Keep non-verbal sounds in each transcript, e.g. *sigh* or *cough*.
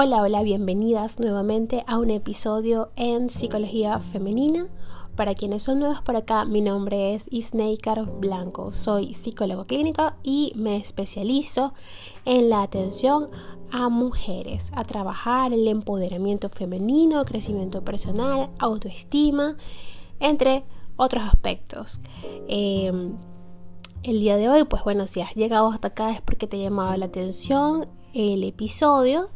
Hola, hola, bienvenidas nuevamente a un episodio en Psicología Femenina. Para quienes son nuevos por acá, mi nombre es Isneikar Blanco. Soy psicólogo clínico y me especializo en la atención a mujeres, a trabajar el empoderamiento femenino, crecimiento personal, autoestima, entre otros aspectos. Em, el día de hoy, pues bueno, si has llegado hasta acá es porque te ha llamado la atención el episodio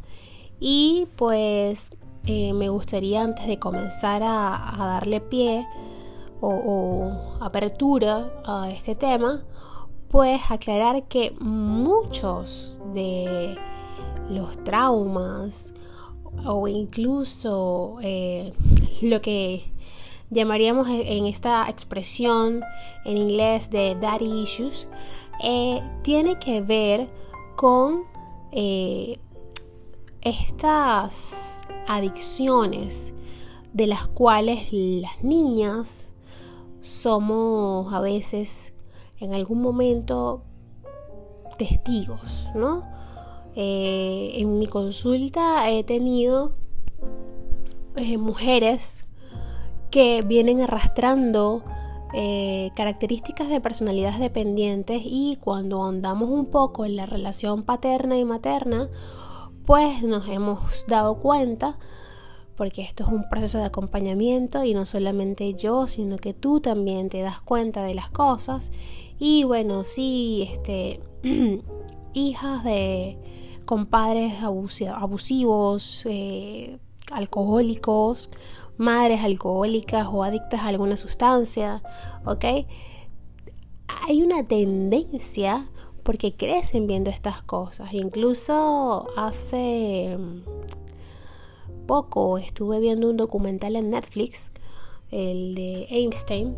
y pues eh, me gustaría antes de comenzar a, darle pie o, apertura a este tema, pues aclarar que muchos de los traumas o incluso eh, lo que llamaríamos e, en esta expresión en inglés de daddy issues, eh, tiene que ver con estas adicciones de las cuales las niñas somos a veces en algún momento testigos, ¿no? Eh, en mi consulta he tenido eh, mujeres que vienen arrastrando eh, características de personalidades dependientes y cuando andamos un poco en la relación paterna y materna pues nos hemos dado cuenta, porque esto es un proceso de acompañamiento y no solamente yo, sino que tú también te das cuenta de las cosas. Y bueno, sí, este, *clears throat* hijas de compadres abusivos, eh, alcohólicos, madres alcohólicas o adictas a alguna sustancia, ¿ok? Hay una tendencia porque crecen viendo estas cosas. Incluso hace mm, poco estuve viendo un documental en Netflix, el de Einstein,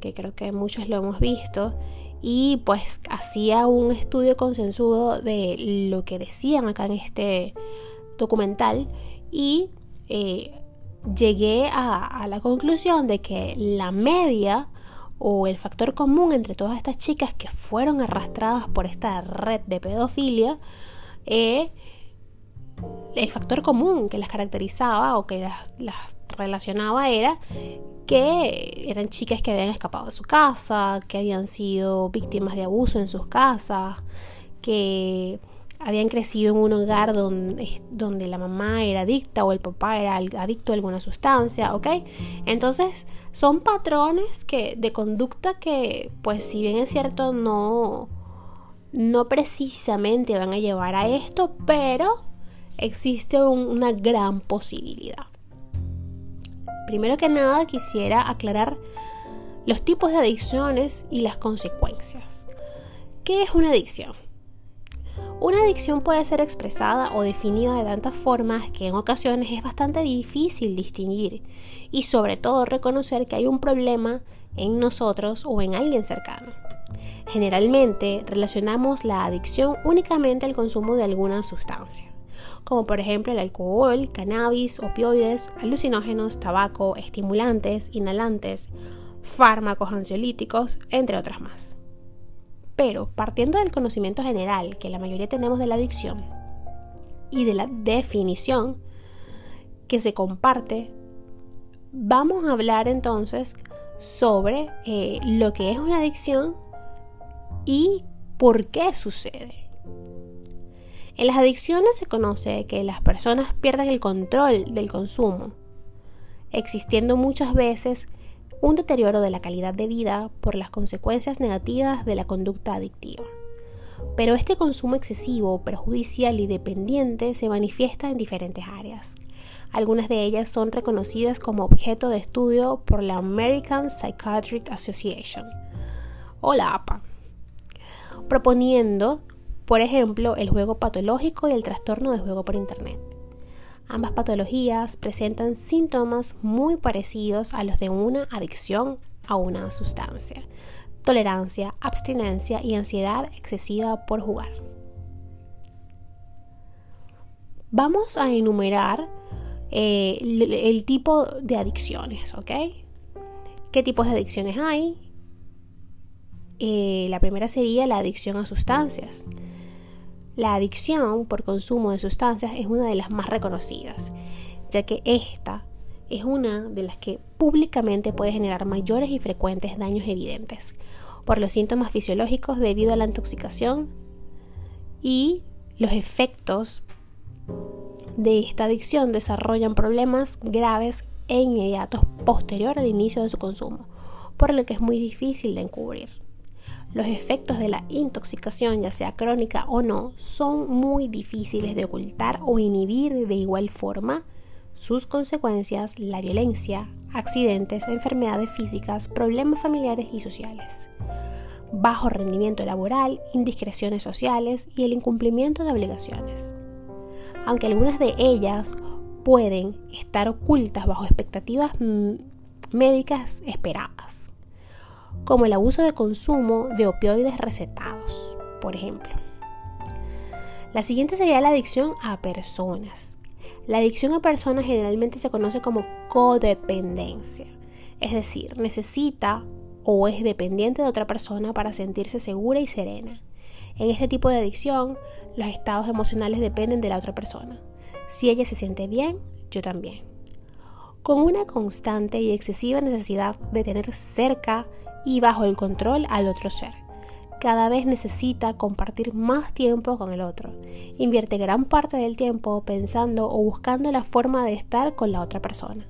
que creo que muchos lo hemos visto, y pues hacía un estudio consensuado de lo que decían acá en este documental y eh, llegué a la conclusión de que la media o el factor común entre todas estas chicas que fueron arrastradas por esta red de pedofilia, eh, el factor común que las caracterizaba o que las, relacionaba era que eran chicas que habían escapado de su casa, que habían sido víctimas de abuso en sus casas, que habían crecido en un hogar donde, la mamá era adicta o el papá era adicto a alguna sustancia, ¿ok? Entonces son patrones que, de conducta que, pues si bien es cierto, no, no precisamente van a llevar a esto, pero existe una gran posibilidad. Primero que nada quisiera aclarar los tipos de adicciones y las consecuencias. ¿Qué es una adicción? Una adicción puede ser expresada o definida de tantas formas que en ocasiones es bastante difícil distinguir y sobre todo reconocer que hay un problema en nosotros o en alguien cercano. Generalmente relacionamos la adicción únicamente al consumo de alguna sustancia, como por ejemplo el alcohol, cannabis, opioides, alucinógenos, tabaco, estimulantes, inhalantes, fármacos ansiolíticos, entre otras más. Pero partiendo del conocimiento general que la mayoría tenemos de la adicción y de la definición que se comparte, vamos a hablar entonces sobre eh, lo que es una adicción y por qué sucede. En las adicciones se conoce que las personas pierden el control del consumo, existiendo muchas veces un deterioro de la calidad de vida por las consecuencias negativas de la conducta adictiva. Pero este consumo excesivo, perjudicial y dependiente se manifiesta en diferentes áreas. Algunas de ellas son reconocidas como objeto de estudio por la American Psychiatric Association o la APA, proponiendo, por ejemplo, el juego patológico y el trastorno de juego por Internet. Ambas patologías presentan síntomas muy parecidos a los de una adicción a una sustancia, tolerancia, abstinencia y ansiedad excesiva por jugar. Vamos a enumerar eh, el, tipo de adicciones, ¿ok? ¿Qué tipos de adicciones hay? Eh, la primera sería la adicción a sustancias. La adicción por consumo de sustancias es una de las más reconocidas, ya que esta es una de las que públicamente puede generar mayores y frecuentes daños evidentes por los síntomas fisiológicos debido a la intoxicación y los efectos de esta adicción desarrollan problemas graves e inmediatos posterior al inicio de su consumo, por lo que es muy difícil de encubrir. Los efectos de la intoxicación, ya sea crónica o no, son muy difíciles de ocultar o inhibir de igual forma sus consecuencias, la violencia, accidentes, enfermedades físicas, problemas familiares y sociales, bajo rendimiento laboral, indiscreciones sociales y el incumplimiento de obligaciones. Aunque algunas de ellas pueden estar ocultas bajo expectativas médicas esperadas, como el abuso de consumo de opioides recetados, por ejemplo. La siguiente sería la adicción a personas. La adicción a personas generalmente se conoce como codependencia, es decir, necesita o es dependiente de otra persona para sentirse segura y serena. En este tipo de adicción, los estados emocionales dependen de la otra persona. Si ella se siente bien, yo también. Con una constante y excesiva necesidad de tener cerca y bajo el control al otro ser cada vez necesita compartir más tiempo con el otro. Invierte gran parte del tiempo pensando o buscando la forma de estar con la otra persona.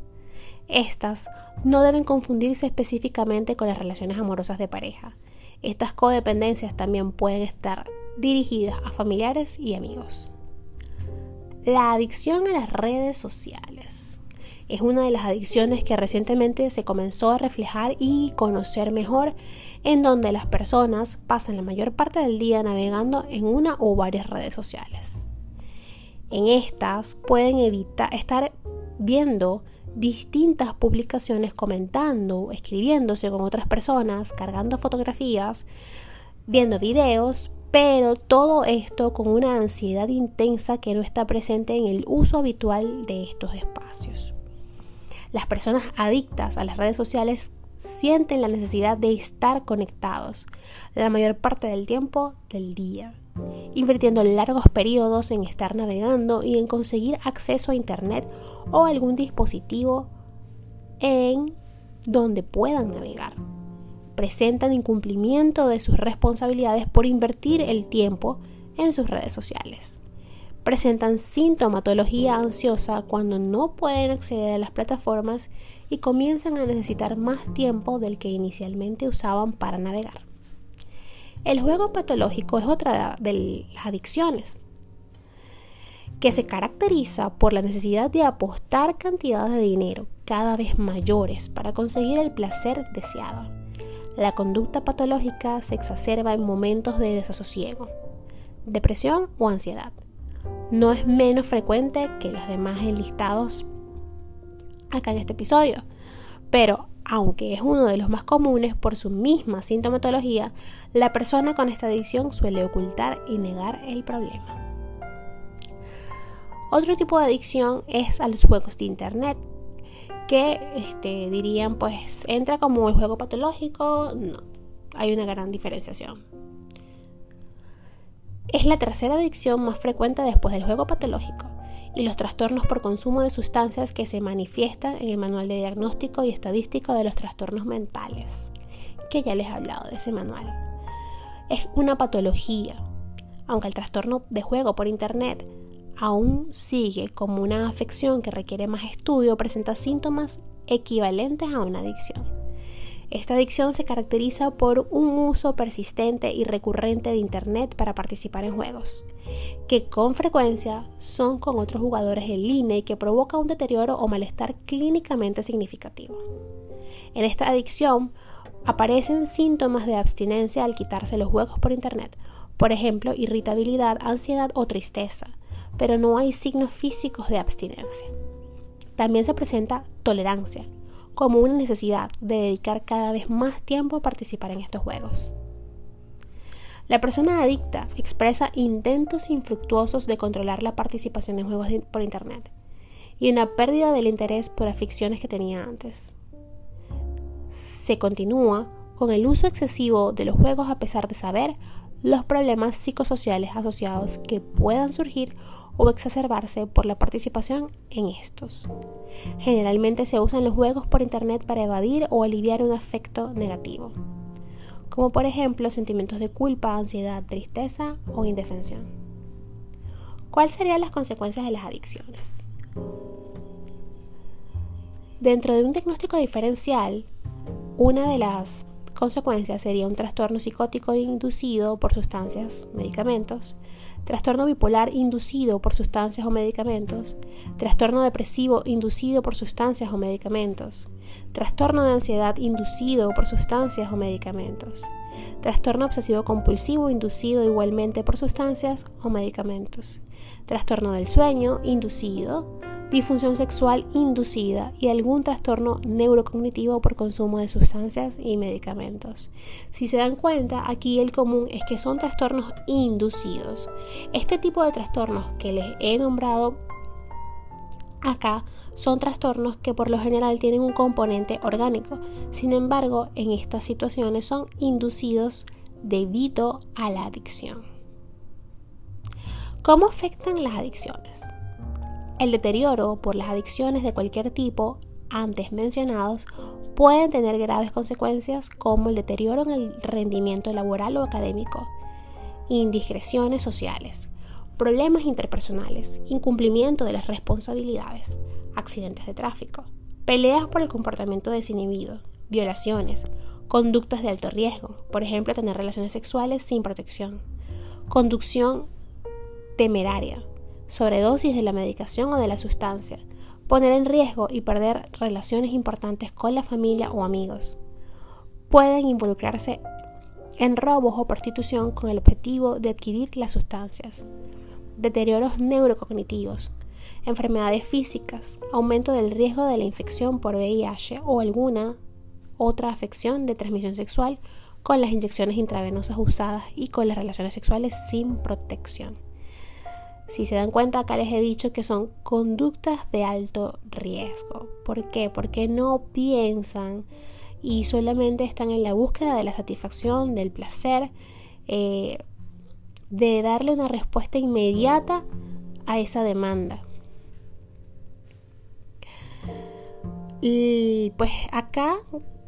Estas no deben confundirse específicamente con las relaciones amorosas de pareja. Estas codependencias también pueden estar dirigidas a familiares y amigos. La adicción a las redes sociales es una de las adicciones que recientemente se comenzó a reflejar y conocer mejor, en donde las personas pasan la mayor parte del día navegando en una o varias redes sociales. En estas pueden evitar estar viendo distintas publicaciones comentando, escribiéndose con otras personas, cargando fotografías, viendo videos, pero todo esto con una ansiedad intensa que no está presente en el uso habitual de estos espacios. Las personas adictas a las redes sociales sienten la necesidad de estar conectados la mayor parte del tiempo del día, invirtiendo largos periodos en estar navegando y en conseguir acceso a Internet o algún dispositivo en donde puedan navegar. Presentan incumplimiento de sus responsabilidades por invertir el tiempo en sus redes sociales presentan sintomatología ansiosa cuando no pueden acceder a las plataformas y comienzan a necesitar más tiempo del que inicialmente usaban para navegar. El juego patológico es otra de las adicciones, que se caracteriza por la necesidad de apostar cantidades de dinero cada vez mayores para conseguir el placer deseado. La conducta patológica se exacerba en momentos de desasosiego, depresión o ansiedad no es menos frecuente que los demás enlistados acá en este episodio. Pero aunque es uno de los más comunes por su misma sintomatología, la persona con esta adicción suele ocultar y negar el problema. Otro tipo de adicción es a los juegos de internet, que este, dirían pues entra como el juego patológico, no, hay una gran diferenciación. Es la tercera adicción más frecuente después del juego patológico y los trastornos por consumo de sustancias que se manifiestan en el Manual de Diagnóstico y Estadístico de los Trastornos Mentales, que ya les he hablado de ese manual. Es una patología, aunque el trastorno de juego por Internet aún sigue como una afección que requiere más estudio, presenta síntomas equivalentes a una adicción. Esta adicción se caracteriza por un uso persistente y recurrente de Internet para participar en juegos, que con frecuencia son con otros jugadores en línea y que provoca un deterioro o malestar clínicamente significativo. En esta adicción aparecen síntomas de abstinencia al quitarse los juegos por Internet, por ejemplo, irritabilidad, ansiedad o tristeza, pero no hay signos físicos de abstinencia. También se presenta tolerancia, como una necesidad de dedicar cada vez más tiempo a participar en estos juegos. La persona adicta expresa intentos infructuosos de controlar la participación en juegos por Internet y una pérdida del interés por aficiones que tenía antes. Se continúa con el uso excesivo de los juegos a pesar de saber los problemas psicosociales asociados que puedan surgir o exacerbarse por la participación en estos. Generalmente se usan los juegos por internet para evadir o aliviar un afecto negativo, como por ejemplo sentimientos de culpa, ansiedad, tristeza o indefensión. ¿Cuáles serían las consecuencias de las adicciones? Dentro de un diagnóstico diferencial, una de las consecuencias sería un trastorno psicótico inducido por sustancias, medicamentos, trastorno bipolar inducido por sustancias o medicamentos, trastorno depresivo inducido por sustancias o medicamentos, trastorno de ansiedad inducido por sustancias o medicamentos, trastorno obsesivo compulsivo inducido igualmente por sustancias o medicamentos, trastorno del sueño inducido, disfunción sexual inducida y algún trastorno neurocognitivo por consumo de sustancias y medicamentos. Si se dan cuenta, aquí el común es que son trastornos inducidos. Este tipo de trastornos que les he nombrado acá son trastornos que por lo general tienen un componente orgánico. Sin embargo, en estas situaciones son inducidos debido a la adicción. ¿Cómo afectan las adicciones? El deterioro por las adicciones de cualquier tipo antes mencionados pueden tener graves consecuencias como el deterioro en el rendimiento laboral o académico, indiscreciones sociales, problemas interpersonales, incumplimiento de las responsabilidades, accidentes de tráfico, peleas por el comportamiento desinhibido, violaciones, conductas de alto riesgo, por ejemplo, tener relaciones sexuales sin protección, conducción temeraria, sobredosis de la medicación o de la sustancia, poner en riesgo y perder relaciones importantes con la familia o amigos. Pueden involucrarse en robos o prostitución con el objetivo de adquirir las sustancias, deterioros neurocognitivos, enfermedades físicas, aumento del riesgo de la infección por VIH o alguna otra afección de transmisión sexual con las inyecciones intravenosas usadas y con las relaciones sexuales sin protección. Si se dan cuenta, acá les he dicho que son conductas de alto riesgo. ¿Por qué? Porque no piensan y solamente están en la búsqueda de la satisfacción, del placer, eh, de darle una respuesta inmediata a esa demanda. Y pues acá,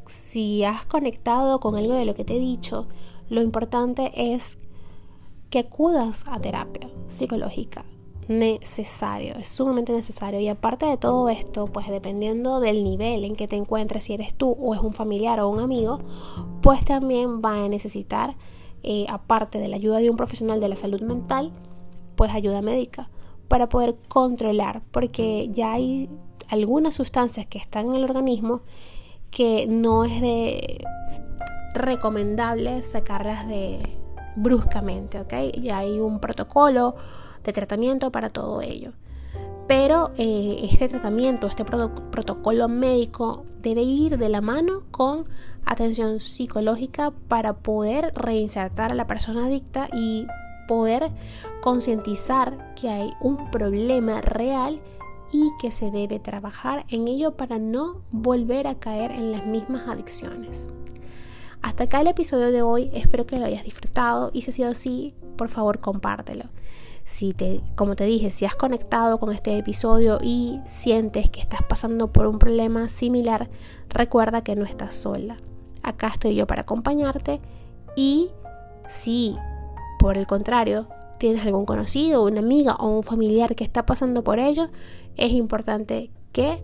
si has conectado con algo de lo que te he dicho, lo importante es que acudas a terapia psicológica. Necesario, es sumamente necesario. Y aparte de todo esto, pues dependiendo del nivel en que te encuentres, si eres tú o es un familiar o un amigo, pues también va a necesitar, eh, aparte de la ayuda de un profesional de la salud mental, pues ayuda médica para poder controlar, porque ya hay algunas sustancias que están en el organismo que no es de recomendable sacarlas de, bruscamente, ¿ok? Y hay un protocolo de tratamiento para todo ello. Pero eh, este tratamiento, este protocolo médico debe ir de la mano con atención psicológica para poder reinsertar a la persona adicta y poder concientizar que hay un problema real y que se debe trabajar en ello para no volver a caer en las mismas adicciones. Hasta acá el episodio de hoy, espero que lo hayas disfrutado y si ha sido así, por favor compártelo. Si te, como te dije, si has conectado con este episodio y sientes que estás pasando por un problema similar, recuerda que no estás sola. Acá estoy yo para acompañarte y si por el contrario tienes algún conocido, una amiga o un familiar que está pasando por ello, es importante que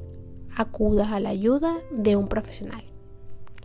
acudas a la ayuda de un profesional.